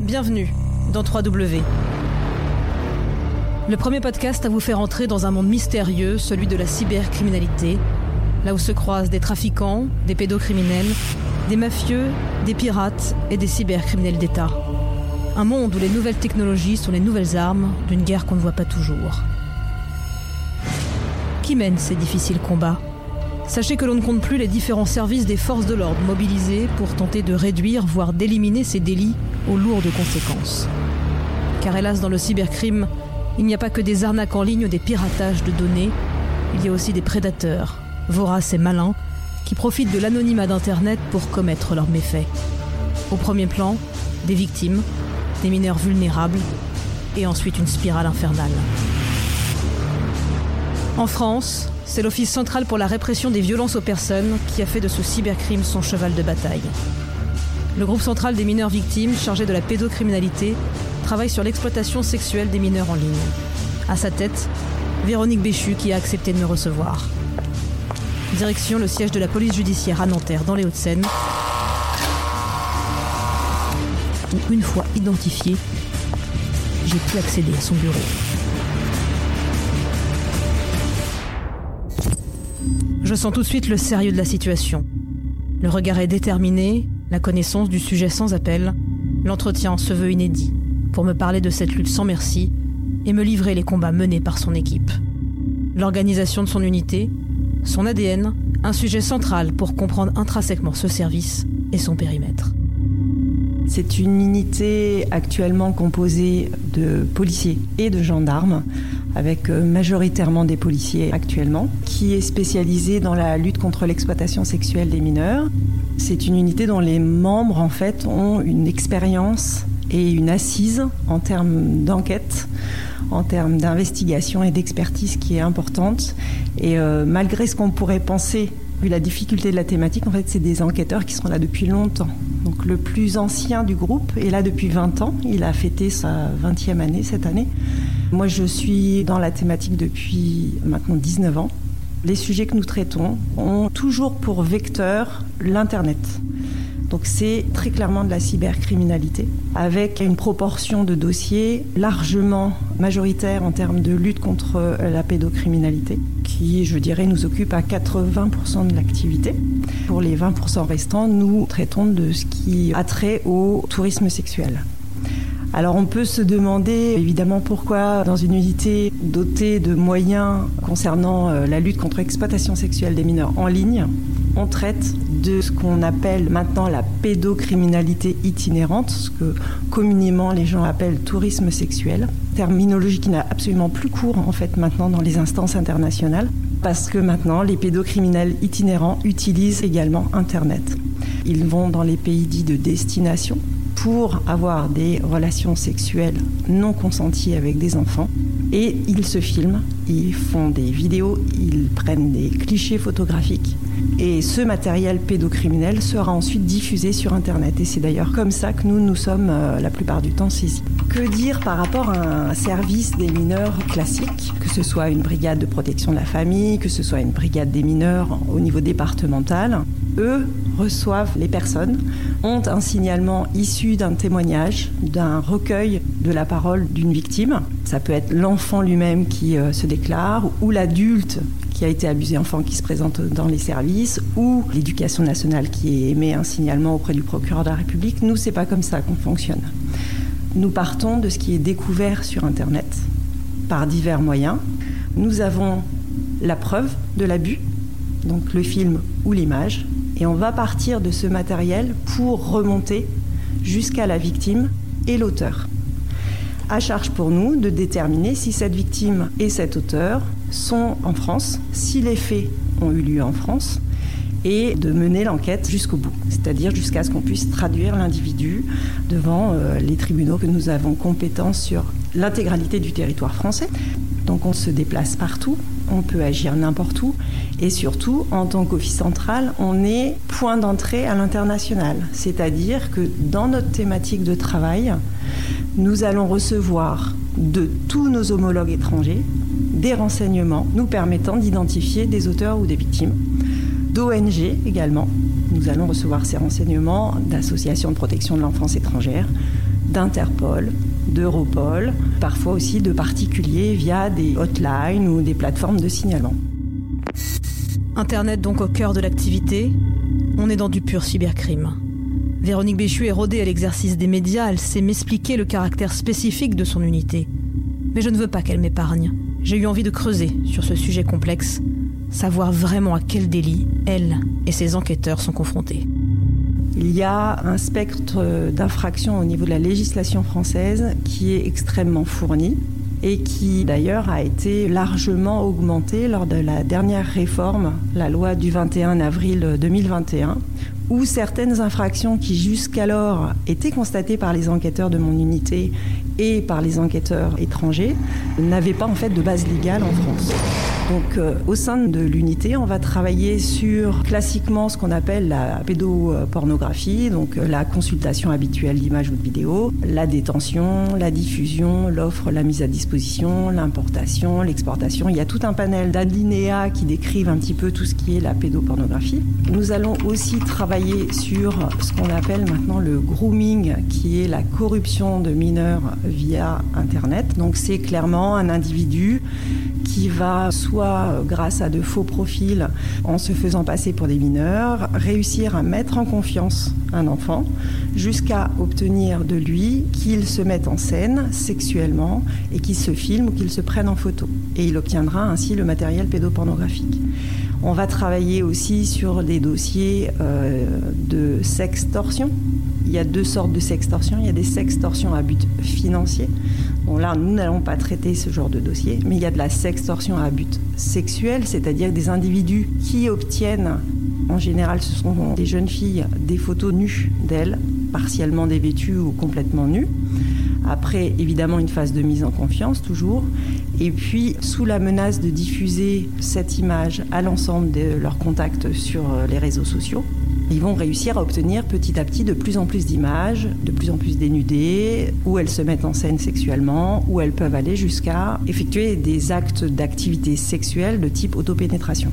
Bienvenue dans 3W. Le premier podcast à vous faire entrer dans un monde mystérieux, celui de la cybercriminalité, là où se croisent des trafiquants, des pédocriminels, des mafieux, des pirates et des cybercriminels d'État. Un monde où les nouvelles technologies sont les nouvelles armes d'une guerre qu'on ne voit pas toujours. Qui mène ces difficiles combats? Sachez que l'on ne compte plus les différents services des forces de l'ordre mobilisés pour tenter de réduire, voire d'éliminer ces délits aux lourdes conséquences. Car hélas, dans le cybercrime, il n'y a pas que des arnaques en ligne ou des piratages de données, il y a aussi des prédateurs, voraces et malins, qui profitent de l'anonymat d'Internet pour commettre leurs méfaits. Au premier plan, des victimes, des mineurs vulnérables, et ensuite une spirale infernale. En France, c'est l'Office central pour la répression des violences aux personnes qui a fait de ce cybercrime son cheval de bataille. Le groupe central des mineurs victimes, chargé de la pédocriminalité, travaille sur l'exploitation sexuelle des mineurs en ligne. À sa tête, Véronique Béchu qui a accepté de me recevoir. Direction le siège de la police judiciaire à Nanterre, dans les Hauts-de-Seine, une fois identifié, j'ai pu accéder à son bureau. Je sens tout de suite le sérieux de la situation. Le regard est déterminé, la connaissance du sujet sans appel, l'entretien se veut inédit, pour me parler de cette lutte sans merci et me livrer les combats menés par son équipe. L'organisation de son unité, son ADN, un sujet central pour comprendre intrinsèquement ce service et son périmètre. C'est une unité actuellement composée de policiers et de gendarmes, avec euh, majoritairement des policiers actuellement, qui est spécialisée dans la lutte contre l'exploitation sexuelle des mineurs. C'est une unité dont les membres, en fait, ont une expérience et une assise en termes d'enquête, en termes d'investigation et d'expertise qui est importante. Et euh, malgré ce qu'on pourrait penser, la difficulté de la thématique, en fait, c'est des enquêteurs qui sont là depuis longtemps. Donc le plus ancien du groupe est là depuis 20 ans. Il a fêté sa 20e année cette année. Moi, je suis dans la thématique depuis maintenant 19 ans. Les sujets que nous traitons ont toujours pour vecteur l'Internet. Donc c'est très clairement de la cybercriminalité, avec une proportion de dossiers largement majoritaire en termes de lutte contre la pédocriminalité, qui, je dirais, nous occupe à 80% de l'activité. Pour les 20% restants, nous traitons de ce qui a trait au tourisme sexuel. Alors on peut se demander évidemment pourquoi dans une unité dotée de moyens concernant euh, la lutte contre l'exploitation sexuelle des mineurs en ligne, on traite de ce qu'on appelle maintenant la pédocriminalité itinérante, ce que communément les gens appellent tourisme sexuel, terminologie qui n'a absolument plus cours en fait maintenant dans les instances internationales, parce que maintenant les pédocriminels itinérants utilisent également Internet. Ils vont dans les pays dits de destination, pour avoir des relations sexuelles non consenties avec des enfants. Et ils se filment, ils font des vidéos, ils prennent des clichés photographiques. Et ce matériel pédocriminel sera ensuite diffusé sur Internet. Et c'est d'ailleurs comme ça que nous nous sommes euh, la plupart du temps saisis. Que dire par rapport à un service des mineurs classique, que ce soit une brigade de protection de la famille, que ce soit une brigade des mineurs au niveau départemental Eux reçoivent les personnes, ont un signalement issu d'un témoignage, d'un recueil de la parole d'une victime. Ça peut être l'enfant lui-même qui euh, se déclare ou l'adulte qui a été abusé enfant qui se présente dans les services ou l'éducation nationale qui émet un signalement auprès du procureur de la République. Nous, c'est pas comme ça qu'on fonctionne. Nous partons de ce qui est découvert sur Internet par divers moyens. Nous avons la preuve de l'abus, donc le film ou l'image, et on va partir de ce matériel pour remonter jusqu'à la victime et l'auteur. À charge pour nous de déterminer si cette victime et cet auteur sont en France, si les faits ont eu lieu en France, et de mener l'enquête jusqu'au bout, c'est-à-dire jusqu'à ce qu'on puisse traduire l'individu devant euh, les tribunaux que nous avons compétence sur l'intégralité du territoire français. Donc on se déplace partout, on peut agir n'importe où. Et surtout, en tant qu'office central, on est point d'entrée à l'international. C'est-à-dire que dans notre thématique de travail, nous allons recevoir de tous nos homologues étrangers des renseignements nous permettant d'identifier des auteurs ou des victimes, d'ONG également. Nous allons recevoir ces renseignements d'associations de protection de l'enfance étrangère, d'Interpol, d'Europol, parfois aussi de particuliers via des hotlines ou des plateformes de signalement. Internet donc au cœur de l'activité, on est dans du pur cybercrime. Véronique Béchu est rodée à l'exercice des médias, elle sait m'expliquer le caractère spécifique de son unité. Mais je ne veux pas qu'elle m'épargne. J'ai eu envie de creuser sur ce sujet complexe, savoir vraiment à quel délit elle et ses enquêteurs sont confrontés. Il y a un spectre d'infractions au niveau de la législation française qui est extrêmement fourni et qui d'ailleurs a été largement augmenté lors de la dernière réforme, la loi du 21 avril 2021, où certaines infractions qui jusqu'alors étaient constatées par les enquêteurs de mon unité et par les enquêteurs étrangers n'avaient pas en fait de base légale en France. Donc euh, au sein de l'unité, on va travailler sur classiquement ce qu'on appelle la pédopornographie, donc euh, la consultation habituelle d'images ou de vidéos, la détention, la diffusion, l'offre, la mise à disposition, l'importation, l'exportation. Il y a tout un panel d'alinéas qui décrivent un petit peu tout ce qui est la pédopornographie. Nous allons aussi travailler sur ce qu'on appelle maintenant le grooming, qui est la corruption de mineurs via Internet. Donc c'est clairement un individu qui va soit grâce à de faux profils en se faisant passer pour des mineurs, réussir à mettre en confiance un enfant jusqu'à obtenir de lui qu'il se mette en scène sexuellement et qu'il se filme ou qu'il se prenne en photo. Et il obtiendra ainsi le matériel pédopornographique. On va travailler aussi sur des dossiers euh, de sextorsion. Il y a deux sortes de sextorsion. Il y a des sextorsions à but financier. Bon là, nous n'allons pas traiter ce genre de dossier, mais il y a de la sextorsion à but sexuel, c'est-à-dire des individus qui obtiennent, en général ce sont des jeunes filles, des photos nues d'elles, partiellement dévêtues ou complètement nues. Après, évidemment, une phase de mise en confiance, toujours. Et puis, sous la menace de diffuser cette image à l'ensemble de leurs contacts sur les réseaux sociaux, ils vont réussir à obtenir petit à petit de plus en plus d'images, de plus en plus dénudées, où elles se mettent en scène sexuellement, où elles peuvent aller jusqu'à effectuer des actes d'activité sexuelle de type autopénétration.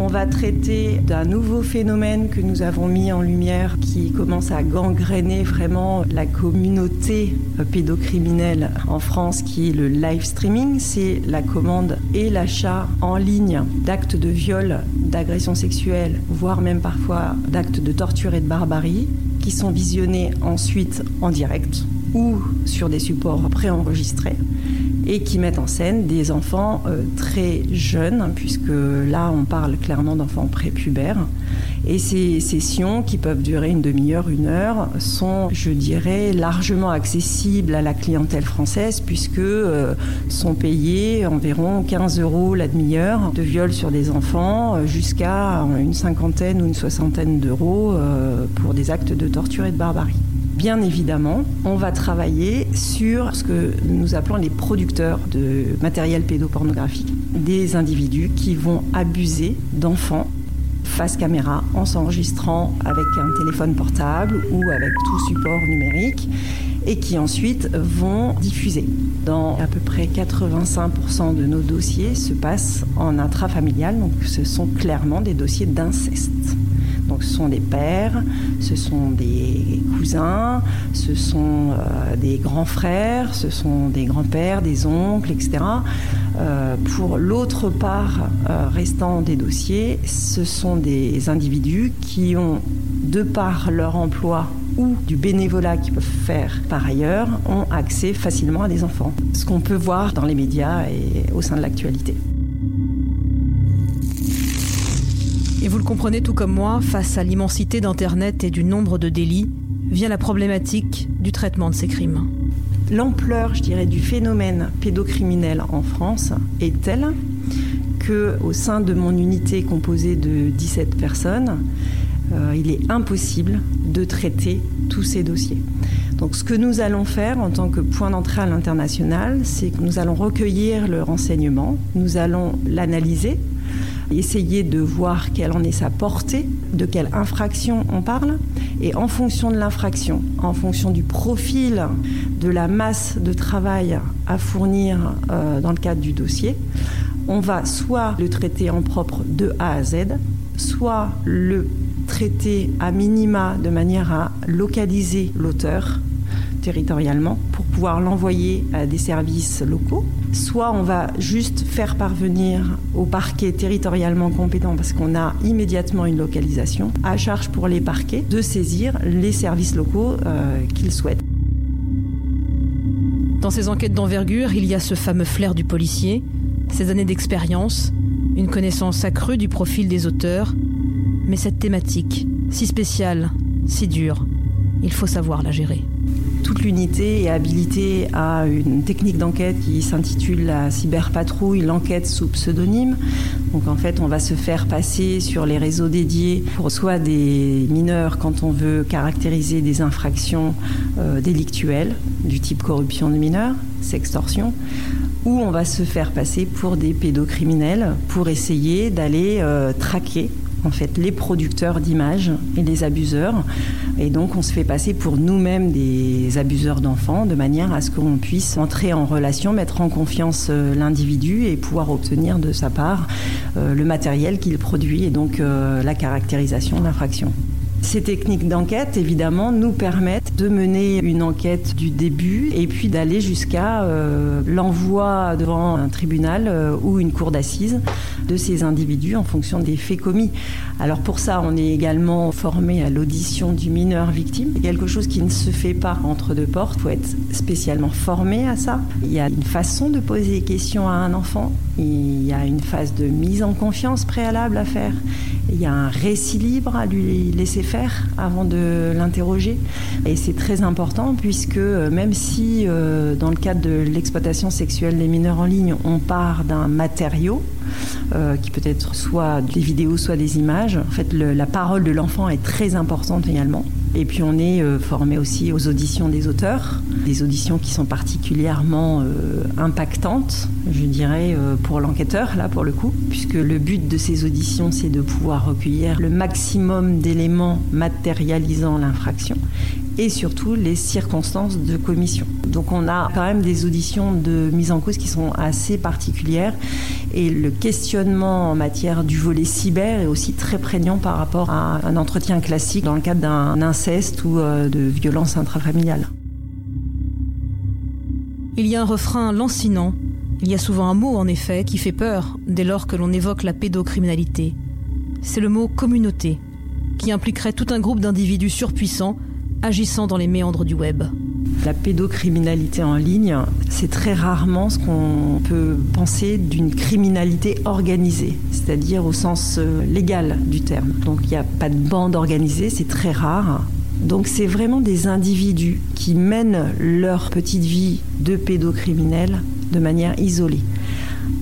On va traiter d'un nouveau phénomène que nous avons mis en lumière qui commence à gangréner vraiment la communauté pédocriminelle en France qui est le live streaming. C'est la commande et l'achat en ligne d'actes de viol, d'agression sexuelle, voire même parfois d'actes de torture et de barbarie qui sont visionnés ensuite en direct ou sur des supports préenregistrés et qui mettent en scène des enfants euh, très jeunes, puisque là on parle clairement d'enfants prépubères. Et ces sessions, qui peuvent durer une demi-heure, une heure, sont, je dirais, largement accessibles à la clientèle française, puisque euh, sont payées environ 15 euros la demi-heure de viol sur des enfants, euh, jusqu'à une cinquantaine ou une soixantaine d'euros pour des actes de torture et de barbarie. Bien évidemment, on va travailler sur ce que nous appelons les producteurs de matériel pédopornographique, des individus qui vont abuser d'enfants face caméra en s'enregistrant avec un téléphone portable ou avec tout support numérique et qui ensuite vont diffuser. Dans à peu près 85% de nos dossiers se passent en intrafamilial, donc ce sont clairement des dossiers d'inceste. Donc ce sont des pères, ce sont des cousins, ce sont euh, des grands frères, ce sont des grands-pères, des oncles, etc. Euh, pour l'autre part euh, restant des dossiers, ce sont des individus qui ont, de par leur emploi ou du bénévolat qu'ils peuvent faire par ailleurs, ont accès facilement à des enfants. Ce qu'on peut voir dans les médias et au sein de l'actualité. Vous le comprenez tout comme moi, face à l'immensité d'Internet et du nombre de délits, vient la problématique du traitement de ces crimes. L'ampleur, je dirais, du phénomène pédocriminel en France est telle que, au sein de mon unité composée de 17 personnes, euh, il est impossible de traiter tous ces dossiers. Donc ce que nous allons faire en tant que point d'entrée à l'international, c'est que nous allons recueillir le renseignement, nous allons l'analyser, essayer de voir quelle en est sa portée, de quelle infraction on parle, et en fonction de l'infraction, en fonction du profil de la masse de travail à fournir euh, dans le cadre du dossier, on va soit le traiter en propre de A à Z, soit le traiter à minima de manière à localiser l'auteur territorialement pouvoir l'envoyer à des services locaux. Soit on va juste faire parvenir au parquet territorialement compétent parce qu'on a immédiatement une localisation, à charge pour les parquets de saisir les services locaux euh, qu'ils souhaitent. Dans ces enquêtes d'envergure, il y a ce fameux flair du policier, ces années d'expérience, une connaissance accrue du profil des auteurs, mais cette thématique, si spéciale, si dure, il faut savoir la gérer. Toute l'unité est habilitée à une technique d'enquête qui s'intitule la cyberpatrouille, l'enquête sous pseudonyme. Donc en fait, on va se faire passer sur les réseaux dédiés pour soit des mineurs quand on veut caractériser des infractions euh, délictuelles du type corruption de mineurs, sextorsion, ou on va se faire passer pour des pédocriminels pour essayer d'aller euh, traquer en fait les producteurs d'images et les abuseurs. Et donc on se fait passer pour nous-mêmes des abuseurs d'enfants de manière à ce qu'on puisse entrer en relation, mettre en confiance euh, l'individu et pouvoir obtenir de sa part euh, le matériel qu'il produit et donc la caractérisation d'infraction. Ces techniques d'enquête, évidemment, nous permettent de mener une enquête du début et puis d'aller jusqu'à euh, l'envoi devant un tribunal euh, ou une cour d'assises de ces individus en fonction des faits commis. Alors pour ça, on est également formé à l'audition du mineur victime. C'est quelque chose qui ne se fait pas entre deux portes. Il faut être spécialement formé à ça. Il y a une façon de poser des questions à un enfant. Il y a une phase de mise en confiance préalable à faire. Il y a un récit libre à lui laisser faire avant de l'interroger. Et c'est très important puisque euh, même si euh, dans le cadre de l'exploitation sexuelle des mineurs en ligne, on part d'un matériau, euh, qui peut être soit des vidéos, soit des images, en fait la parole de l'enfant est très importante également. Et puis on est euh, formé aussi aux auditions des auteurs, des auditions qui sont particulièrement euh, impactantes, je dirais, euh, pour l'enquêteur, là pour le coup, puisque le but de ces auditions, c'est de pouvoir recueillir le maximum d'éléments matérialisant l'infraction et surtout les circonstances de commission. Donc on a quand même des auditions de mise en cause qui sont assez particulières et le questionnement en matière du volet cyber est aussi très prégnant par rapport à un entretien classique dans le cadre d'un inceste ou euh, de violence intrafamiliale. Il y a un refrain lancinant, il y a souvent un mot en effet qui fait peur dès lors que l'on évoque la pédocriminalité. C'est le mot communauté, qui impliquerait tout un groupe d'individus surpuissants agissant dans les méandres du web. La pédocriminalité en ligne, c'est très rarement ce qu'on peut penser d'une criminalité organisée, c'est-à-dire au sens euh, légal du terme. Donc il n'y a pas de bande organisée, c'est très rare. Donc c'est vraiment des individus qui mènent leur petite vie de pédocriminels de manière isolée.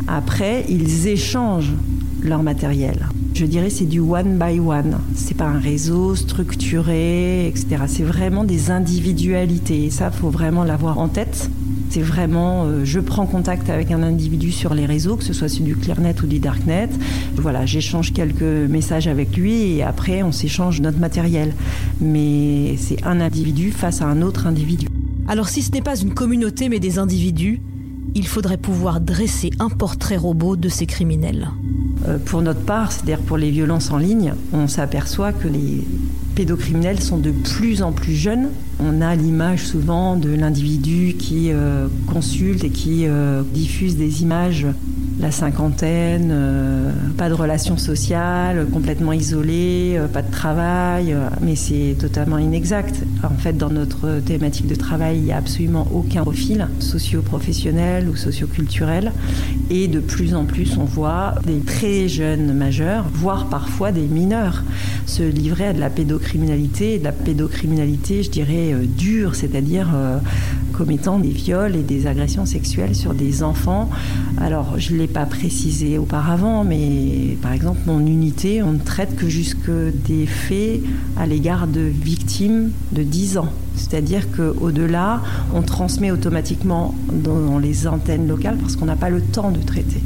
Après, ils échangent leur matériel. Je dirais c'est du one by one. C'est pas un réseau structuré, etc. C'est vraiment des individualités. Et ça, faut vraiment l'avoir en tête. C'est vraiment, euh, je prends contact avec un individu sur les réseaux, que ce soit sur du ClearNet ou du DarkNet. Voilà, j'échange quelques messages avec lui et après on s'échange notre matériel. Mais c'est un individu face à un autre individu. Alors si ce n'est pas une communauté mais des individus, il faudrait pouvoir dresser un portrait robot de ces criminels. Euh, pour notre part, c'est-à-dire pour les violences en ligne, on s'aperçoit que les pédocriminels sont de plus en plus jeunes. On a l'image souvent de l'individu qui euh, consulte et qui euh, diffuse des images la cinquantaine, euh, pas de relations sociales, complètement isolé, euh, pas de travail, euh, mais c'est totalement inexact. En fait, dans notre thématique de travail, il n'y a absolument aucun profil socio-professionnel ou socio-culturel. Et de plus en plus, on voit des très jeunes majeurs, voire parfois des mineurs, se livrer à de la pédocriminalité, de la pédocriminalité, je dirais, euh, dure, c'est-à-dire euh, commettant des viols et des agressions sexuelles sur des enfants. Alors, je ne l'ai pas précisé auparavant, mais par exemple, mon unité, on ne traite que jusque des faits à l'égard de victimes de 10 ans. C'est-à-dire qu'au-delà, on transmet automatiquement dans les antennes locales parce qu'on n'a pas le temps de traiter.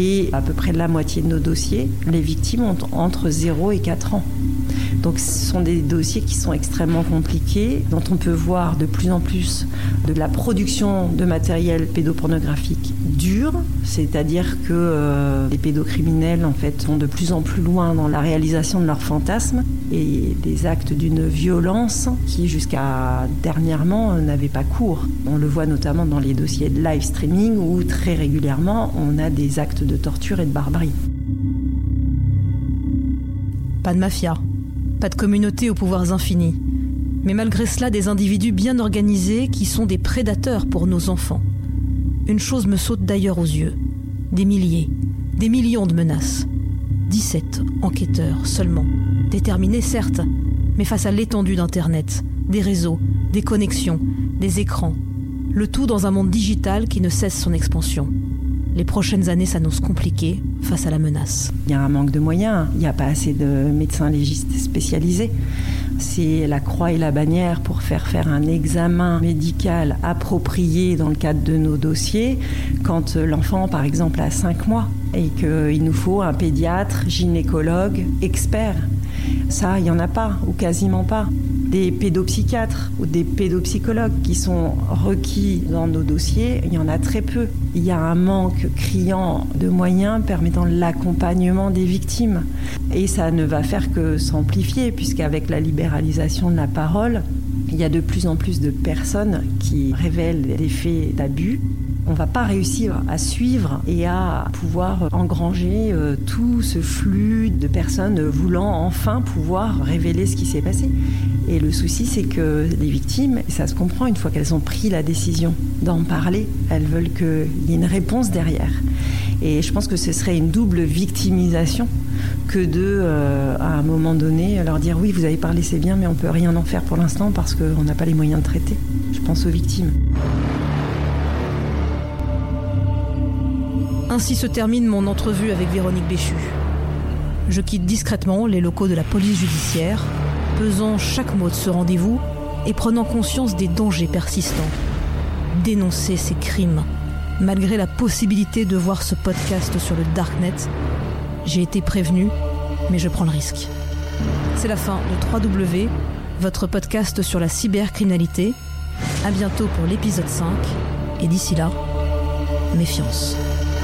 Et à peu près la moitié de nos dossiers, les victimes ont entre 0 et 4 ans. Donc ce sont des dossiers qui sont extrêmement compliqués, dont on peut voir de plus en plus de la production de matériel pédopornographique dur, c'est-à-dire que euh, les pédocriminels en fait sont de plus en plus loin dans la réalisation de leurs fantasmes et des actes d'une violence qui jusqu'à dernièrement n'avaient pas cours. On le voit notamment dans les dossiers de live streaming où très régulièrement on a des actes de torture et de barbarie. Pas de mafia, pas de communauté aux pouvoirs infinis, mais malgré cela des individus bien organisés qui sont des prédateurs pour nos enfants. Une chose me saute d'ailleurs aux yeux. Des milliers, des millions de menaces. 17 enquêteurs seulement, déterminés certes, mais face à l'étendue d'Internet, des réseaux, des connexions, des écrans, le tout dans un monde digital qui ne cesse son expansion. Les prochaines années s'annoncent compliquées face à la menace. Il y a un manque de moyens, il n'y a pas assez de médecins légistes spécialisés. C'est la croix et la bannière pour faire faire un examen médical approprié dans le cadre de nos dossiers quand l'enfant, par exemple, a 5 mois et qu'il nous faut un pédiatre, gynécologue, expert. Ça, il n'y en a pas, ou quasiment pas. Des pédopsychiatres ou des pédopsychologues qui sont requis dans nos dossiers, il y en a très peu. Il y a un manque criant de moyens permettant l'accompagnement des victimes. Et ça ne va faire que s'amplifier, puisqu'avec la libéralisation de la parole, il y a de plus en plus de personnes qui révèlent des faits d'abus on ne va pas réussir à suivre et à pouvoir engranger euh, tout ce flux de personnes voulant enfin pouvoir révéler ce qui s'est passé. Et le souci, c'est que les victimes, ça se comprend une fois qu'elles ont pris la décision d'en parler, elles veulent qu'il y ait une réponse derrière. Et je pense que ce serait une double victimisation que de, euh, à un moment donné, leur dire oui, vous avez parlé, c'est bien, mais on ne peut rien en faire pour l'instant parce qu'on n'a pas les moyens de traiter. Je pense aux victimes. Ainsi se termine mon entrevue avec Véronique Béchu. Je quitte discrètement les locaux de la police judiciaire, pesant chaque mot de ce rendez-vous et prenant conscience des dangers persistants. Dénoncer ces crimes, malgré la possibilité de voir ce podcast sur le Darknet, j'ai été prévenu, mais je prends le risque. C'est la fin de 3W, votre podcast sur la cybercriminalité. À bientôt pour l'épisode 5, et d'ici là, méfiance.